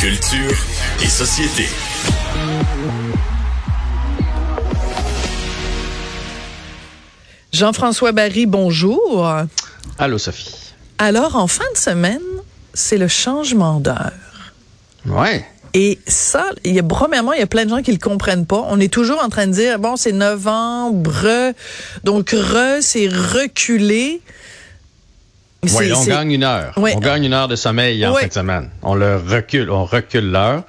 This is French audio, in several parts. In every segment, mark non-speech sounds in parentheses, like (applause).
Culture et société. Jean-François Barry, bonjour. Allô, Sophie. Alors, en fin de semaine, c'est le changement d'heure. Ouais. Et ça, il y a, premièrement, il y a plein de gens qui le comprennent pas. On est toujours en train de dire, bon, c'est novembre, donc re, c'est reculé. Oui, on gagne une heure. On gagne une heure de sommeil en fin de semaine. On le recule, on recule l'heure.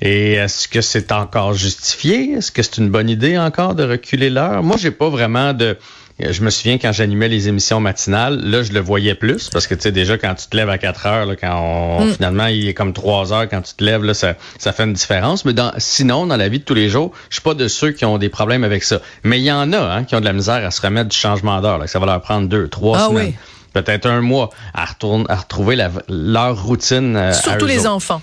Et est-ce que c'est encore justifié? Est-ce que c'est une bonne idée encore de reculer l'heure? Moi, j'ai pas vraiment de. Je me souviens quand j'animais les émissions matinales, là, je le voyais plus parce que tu sais, déjà, quand tu te lèves à 4 heures, là, quand on, Mm. finalement, il est comme 3 heures quand tu te lèves, là, ça, ça fait une différence. Mais dans, sinon, dans la vie de tous les jours, je suis pas de ceux qui ont des problèmes avec ça. Mais il y en a, hein, qui ont de la misère à se remettre du changement d'heure, là, que ça va leur prendre deux, trois Ah semaines. oui. Peut-être un mois à, à retrouver la- leur routine. euh, Surtout les autres. enfants.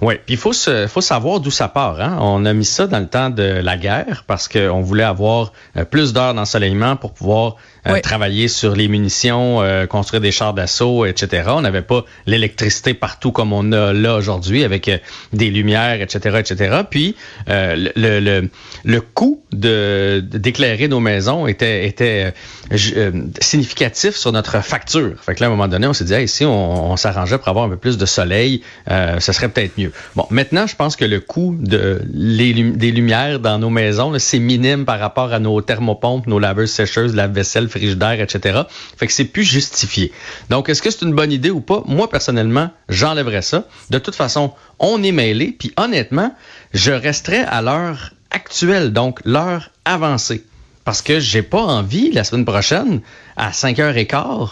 Oui, puis il faut, se, faut savoir d'où ça part. Hein? On a mis ça dans le temps de la guerre parce qu'on voulait avoir euh, plus d'heures d'ensoleillement pour pouvoir Oui. travailler sur les munitions, euh, construire des chars d'assaut, etc. On n'avait pas l'électricité partout comme on a là aujourd'hui avec euh, des lumières, etc., etc. Puis euh, le, le, le, coût de d'éclairer nos maisons était, était euh, euh, significatif sur notre facture. Fait que là, à un moment donné, on s'est dit, hey, si on, on s'arrangeait pour avoir un peu plus de soleil, euh, ce serait peut-être mieux. Bon, maintenant, je pense que le coût de les, des lumières dans nos maisons, c'est minime par rapport à nos thermopompes, nos laveuses sécheuses, lave-vaisselle, frigidaire, etc. Fait que c'est plus justifié. Donc, est-ce que c'est une bonne idée ou pas? Moi, personnellement, j'enlèverais ça. De toute façon, on est mêlé, puis honnêtement, je resterais à l'heure actuelle, donc l'heure avancée. Parce que j'ai pas envie, la semaine prochaine, à 5h15,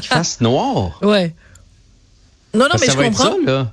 qu'il (laughs) fasse noir. Ouais. Non, non, Parce mais je être comprends. ça, là.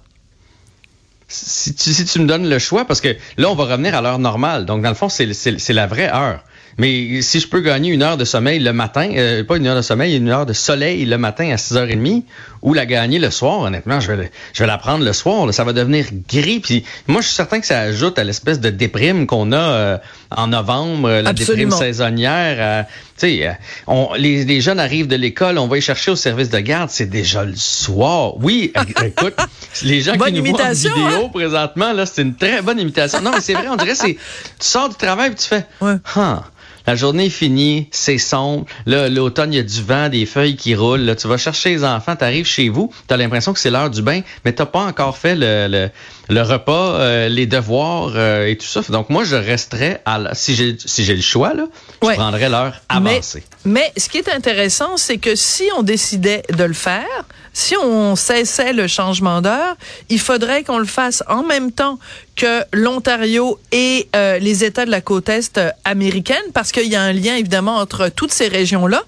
Si tu, si tu me donnes le choix, parce que là, on va revenir à l'heure normale. Donc, dans le fond, c'est la vraie heure. Mais si je peux gagner une heure de sommeil le matin, euh, pas une heure de sommeil, une heure de soleil le matin à 6h30, ou la gagner le soir, honnêtement, je vais, je vais la prendre le soir. là. ça va devenir gris. Puis moi, je suis certain que ça ajoute à l'espèce de déprime qu'on a euh, en novembre, la Absolument. déprime saisonnière. euh, tu sais, euh, on- les, les jeunes arrivent de l'école, on va les chercher au service de garde, c'est déjà le soir. Oui, écoute, (laughs) les gens Bonne qui nous voient en imitation, vidéo hein? présentement, là, c'est une très bonne imitation. Non, mais c'est vrai, on dirait c'est tu sors du travail et tu fais Ouais. Huh, la journée est finie, c'est sombre. Là, l'automne, il y a du vent, des feuilles qui roulent. Là, tu vas chercher les enfants, tu arrives chez vous, tu as l'impression que c'est l'heure du bain, mais tu pas encore fait le, le, le repas, euh, les devoirs euh, et tout ça. Donc, moi, je resterais, à la- si j'ai si j'ai le choix, là, je prendrais l'heure Mais, avancée. mais ce qui est intéressant, c'est que si on décidait de le faire, si on cessait le changement d'heure, il faudrait qu'on le fasse en même temps que l'Ontario et euh, les États de la côte est euh, américaine, parce qu'il y a un lien évidemment entre toutes ces régions-là.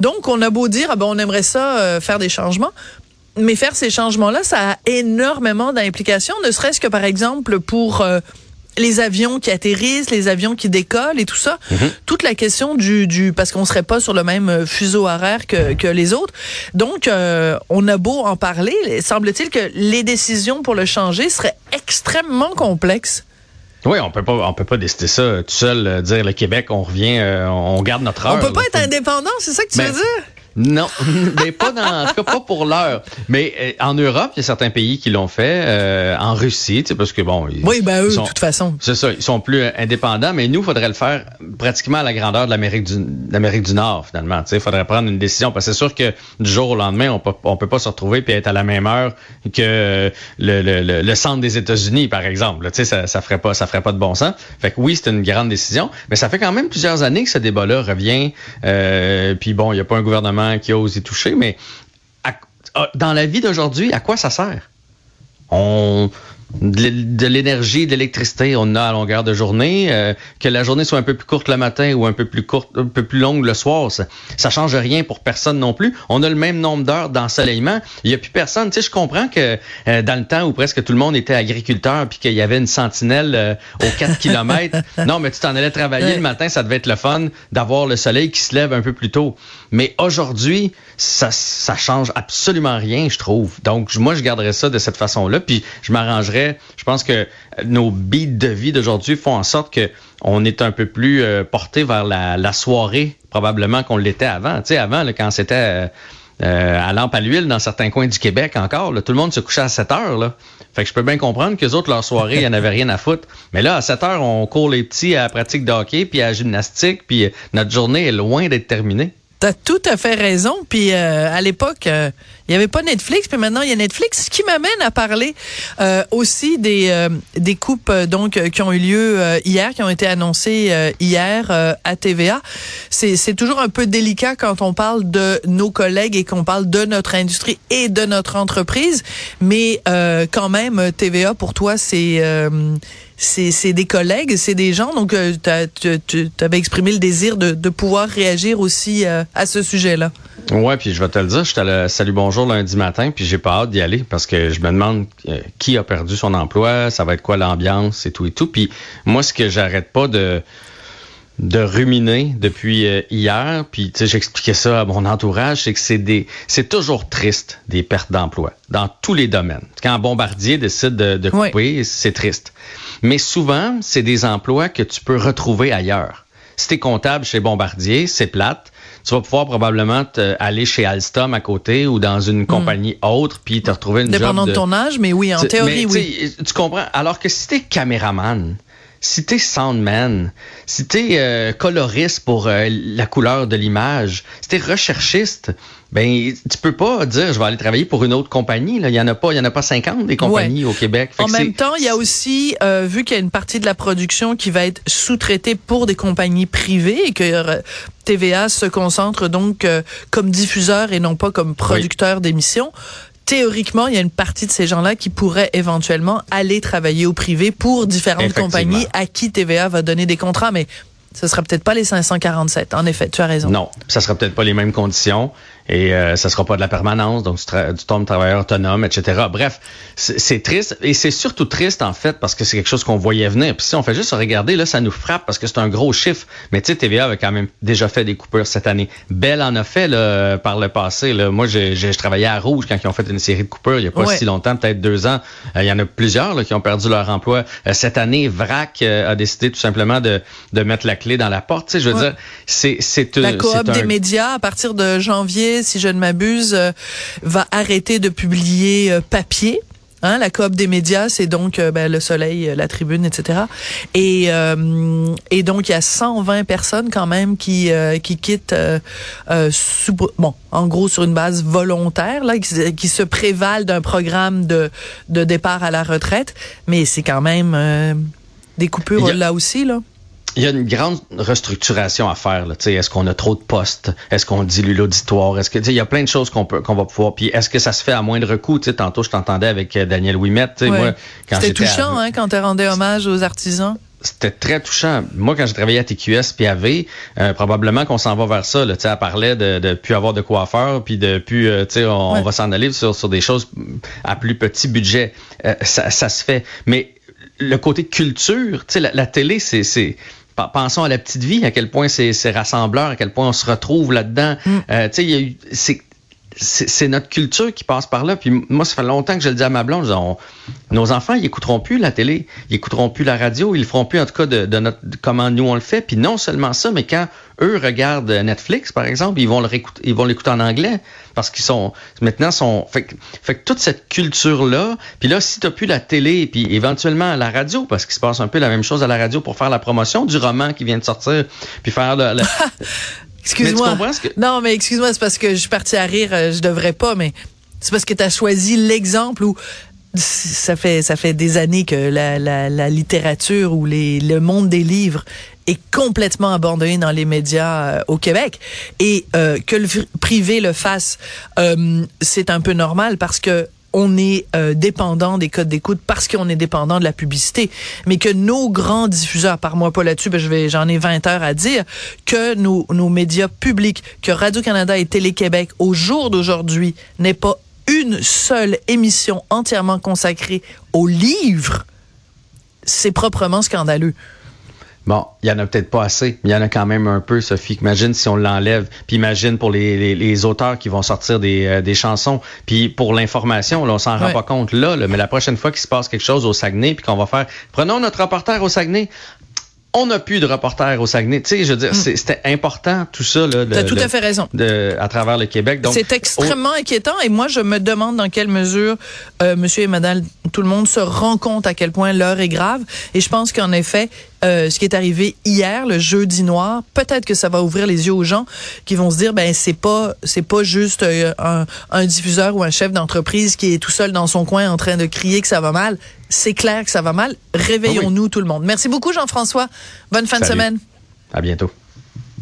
Donc, on a beau dire, ah ben, on aimerait ça euh, faire des changements. Mais faire ces changements-là, ça a énormément d'implications, ne serait-ce que par exemple pour euh, les avions qui atterrissent, les avions qui décollent et tout ça. Toute la question du, du parce qu'on serait pas sur le même euh, fuseau horaire que, que les autres. Donc, euh, on a beau en parler, semble-t-il que les décisions pour le changer seraient extrêmement complexes. Oui, on peut pas, on peut pas décider ça tout seul, euh, dire le Québec, on revient, euh, on garde notre heure. on peut pas là. être indépendant, c'est ça que tu Ben, veux dire? Non, (laughs) mais pas dans, en tout cas pas pour l'heure. Mais euh, en Europe, il y a certains pays qui l'ont fait. euh, en Russie, tu sais, parce que bon, ils, Oui, ben eux, ils de sont- toute façon. c'est ça, ils sont plus euh, indépendants, mais nous, il faudrait le faire pratiquement à la grandeur de l'Amérique du, l'Amérique du Nord, finalement. Il faudrait prendre une décision, parce que c'est sûr que du jour au lendemain, on peut, on peut pas se retrouver puis être à la même heure que le, le, le, le centre des États-Unis, par exemple. Tu sais, ça, ça ferait pas, ça ferait pas de bon sens. Fait que oui, c'est une grande décision, mais ça fait quand même plusieurs années que ce débat-là revient. Euh, puis bon, il n'y a pas un gouvernement qui ose y toucher, mais dans la vie d'aujourd'hui, à quoi ça sert? on de l'é- de l'énergie, de l'électricité, on a à longueur de journée. euh, que la journée soit un peu plus courte le matin ou un peu plus courte, un peu plus longue le soir, ça, ça change rien pour personne non plus. On a le même nombre d'heures d'ensoleillement. Il y a plus personne. Tu sais, je comprends que euh, dans le temps où presque tout le monde était agriculteur puis qu'il y avait une sentinelle euh, aux 4 (laughs) kilomètres, non, mais tu t'en allais travailler Ouais. le matin, ça devait être le fun d'avoir le soleil qui se lève un peu plus tôt. Mais aujourd'hui, ça, ça change absolument rien, je trouve. Donc, moi, je garderais ça de cette façon-là, puis je m'arrangerais. Je pense que nos beats de vie d'aujourd'hui font en sorte que on est un peu plus euh, porté vers la, soirée, probablement qu'on l'était avant. Tu sais, avant, quand c'était euh, euh, à lampe à l'huile dans certains coins du Québec encore, tout le monde se couchait à 7 heures. Fait que je peux bien comprendre que les autres, leur soirée, il n'y avait rien à foutre. Mais là, à 7 heures, on court les petits à la pratique de hockey, puis à gymnastique, puis notre journée est loin d'être terminée. T'as tout à fait raison. Puis à l'époque, il n'y avait pas Netflix, puis maintenant il y a Netflix, ce qui m'amène à parler euh, aussi des des coupes donc qui ont eu lieu hier, qui ont été annoncées hier à TVA. C'est c'est toujours un peu délicat quand on parle de nos collègues et qu'on parle de notre industrie et de notre entreprise, mais quand même TVA pour toi c'est c'est des collègues, c'est des gens. Donc, euh, tu avais exprimé le désir de, de pouvoir réagir aussi euh, à ce sujet-là. Ouais, puis je vais te le dire, j'étais à Salut Bonjour lundi matin, puis j'ai pas hâte d'y aller parce que je me demande euh, qui a perdu son emploi, ça va être quoi l'ambiance et tout et tout. Puis moi, ce que j'arrête pas de de ruminer depuis hier, puis tu sais j'expliquais ça à mon entourage, c'est que c'est des c'est toujours triste des pertes d'emploi dans tous les domaines. Quand un bombardier décide de, de couper, c'est triste. Mais souvent, c'est des emplois que tu peux retrouver ailleurs. Si tu es comptable chez Bombardier, c'est plate. Tu vas pouvoir probablement aller chez Alstom à côté ou dans une hmm. compagnie autre puis te retrouver une Dépendant job de... de ton âge, mais oui, en théorie, oui. Tu comprends? Alors que si tu es caméraman, si t'es soundman, si t'es euh, coloriste pour euh, la couleur de l'image, si t'es recherchiste, ben tu peux pas dire je vais aller travailler pour une autre compagnie. Là. Il y en a pas, il y en a pas 50 des compagnies au Québec. en même temps, il y a aussi euh, vu qu'il y a une partie de la production qui va être sous-traitée pour des compagnies privées et que euh, TVA se concentre donc comme diffuseur et non pas comme producteur d'émissions théoriquement, il y a une partie de ces gens-là qui pourraient éventuellement aller travailler au privé pour différentes compagnies à qui TVA va donner des contrats. Mais ce sera peut-être pas les 547. En effet, tu as raison. Non, ça sera peut-être pas les mêmes conditions et euh, ça sera pas de la permanence, donc du, temps de travailleur autonome, etc. Bref, c'est triste et c'est surtout triste en fait parce que c'est quelque chose qu'on voyait venir. Puis si on fait juste regarder, là, ça nous frappe parce que c'est un gros chiffre. Mais tu sais, TVA avait quand même déjà fait des coupures cette année. Bell en a fait là, par le passé. Là. Moi, j'ai travaillé à Rouge quand ils ont fait une série de coupures il y a pas si longtemps, peut-être deux ans. Euh, il y en a plusieurs là, qui ont perdu leur emploi. Euh, cette année, VRAC euh, a décidé tout simplement de, de mettre la clé dans la porte. Tu sais, je veux dire, c'est c'est la coop des médias à partir de janvier si je ne m'abuse, euh, va arrêter de publier euh, papier. Hein, la coop des médias, c'est donc euh, ben, le Soleil, la Tribune, etc. Et, et donc il y a 120 personnes quand même qui qui quittent, bon, en gros sur une base volontaire là, qui, se prévalent d'un programme de de départ à la retraite, mais c'est quand même des coupures là aussi là. Il y a une grande restructuration à faire. Est-ce qu'on a trop de postes? Est-ce qu'on dilue l'auditoire? Est-ce que il y a plein de choses qu'on peut qu'on va pouvoir. Puis est-ce que ça se fait à moindre coût? T'sais, tantôt, je t'entendais avec euh, Daniel Ouimet. Ouais. C'était touchant hein, quand tu rendais hommage aux artisans. C'était très touchant. Moi, quand j'ai travaillé à TQS PAV, euh, probablement qu'on s'en va vers ça. Là. Elle parlait de, de plus avoir de coiffeur, puis de plus, euh, tu sais, on, va s'en aller sur, sur des choses à plus petit budget. ça, ça se fait. Mais le côté culture, tu sais, la, la, télé, c'est pensons à la petite vie, à quel point c'est rassembleur, à quel point on se retrouve là-dedans. Mm. Euh, tu sais, c'est notre culture qui passe par là. Puis moi, ça fait longtemps que je le dis à ma blonde. nos enfants, ils écouteront plus la télé, ils écouteront plus la radio, ils le feront plus en tout cas de, notre comment nous on le fait. Puis non seulement ça, mais quand eux regardent Netflix, par exemple, ils vont le ils vont l'écouter en anglais parce qu'ils sont maintenant sont fait, fait que toute cette culture là. Puis là, si t'as plus la télé, puis éventuellement la radio, parce qu'il se passe un peu la même chose à la radio pour faire la promotion du roman qui vient de sortir, puis faire le, (laughs) Excuse-moi. Non, mais excuse-moi, c'est parce que je suis partie à rire, euh, je devrais pas, mais c'est parce que tu as choisi l'exemple où ça fait ça fait des années que la, la, la littérature ou les, le monde des livres est complètement abandonné dans les médias euh, au Québec et euh, que le privé le fasse, euh, c'est un peu normal parce que on est euh, dépendant des codes d'écoute parce qu'on est dépendant de la publicité, mais que nos grands diffuseurs, par moi pas là-dessus, ben je vais, j'en ai 20 heures à dire, que nos, nos médias publics, que Radio-Canada et Télé-Québec, au jour d'aujourd'hui, n'aient pas une seule émission entièrement consacrée aux livres, c'est proprement scandaleux. Bon, il y en a peut-être pas assez, mais il y en a quand même un peu, Sophie. Imagine si on l'enlève. Puis imagine pour les, les, auteurs qui vont sortir des, euh, des chansons. Puis pour l'information, là, on s'en rend pas compte là, mais la prochaine fois qu'il se passe quelque chose au Saguenay, puis qu'on va faire, prenons notre reporter au Saguenay. On n'a plus de reporters au Saguenay. Tu sais, je veux dire, mm. c'était important tout ça. Tu as tout à fait raison. De, à travers le Québec. C'est extrêmement inquiétant et moi, je me demande dans quelle mesure euh, monsieur et madame, tout le monde se rend compte à quel point l'heure est grave. Et je pense qu'en effet, euh, ce qui est arrivé hier, le jeudi noir, peut-être que ça va ouvrir les yeux aux gens qui vont se dire, ben c'est pas c'est pas juste euh, un, un diffuseur ou un chef d'entreprise qui est tout seul dans son coin en train de crier que ça va mal c'est clair que ça va mal. Réveillons-nous tout le monde. Merci beaucoup, Jean-François. Bonne fin de semaine. À bientôt.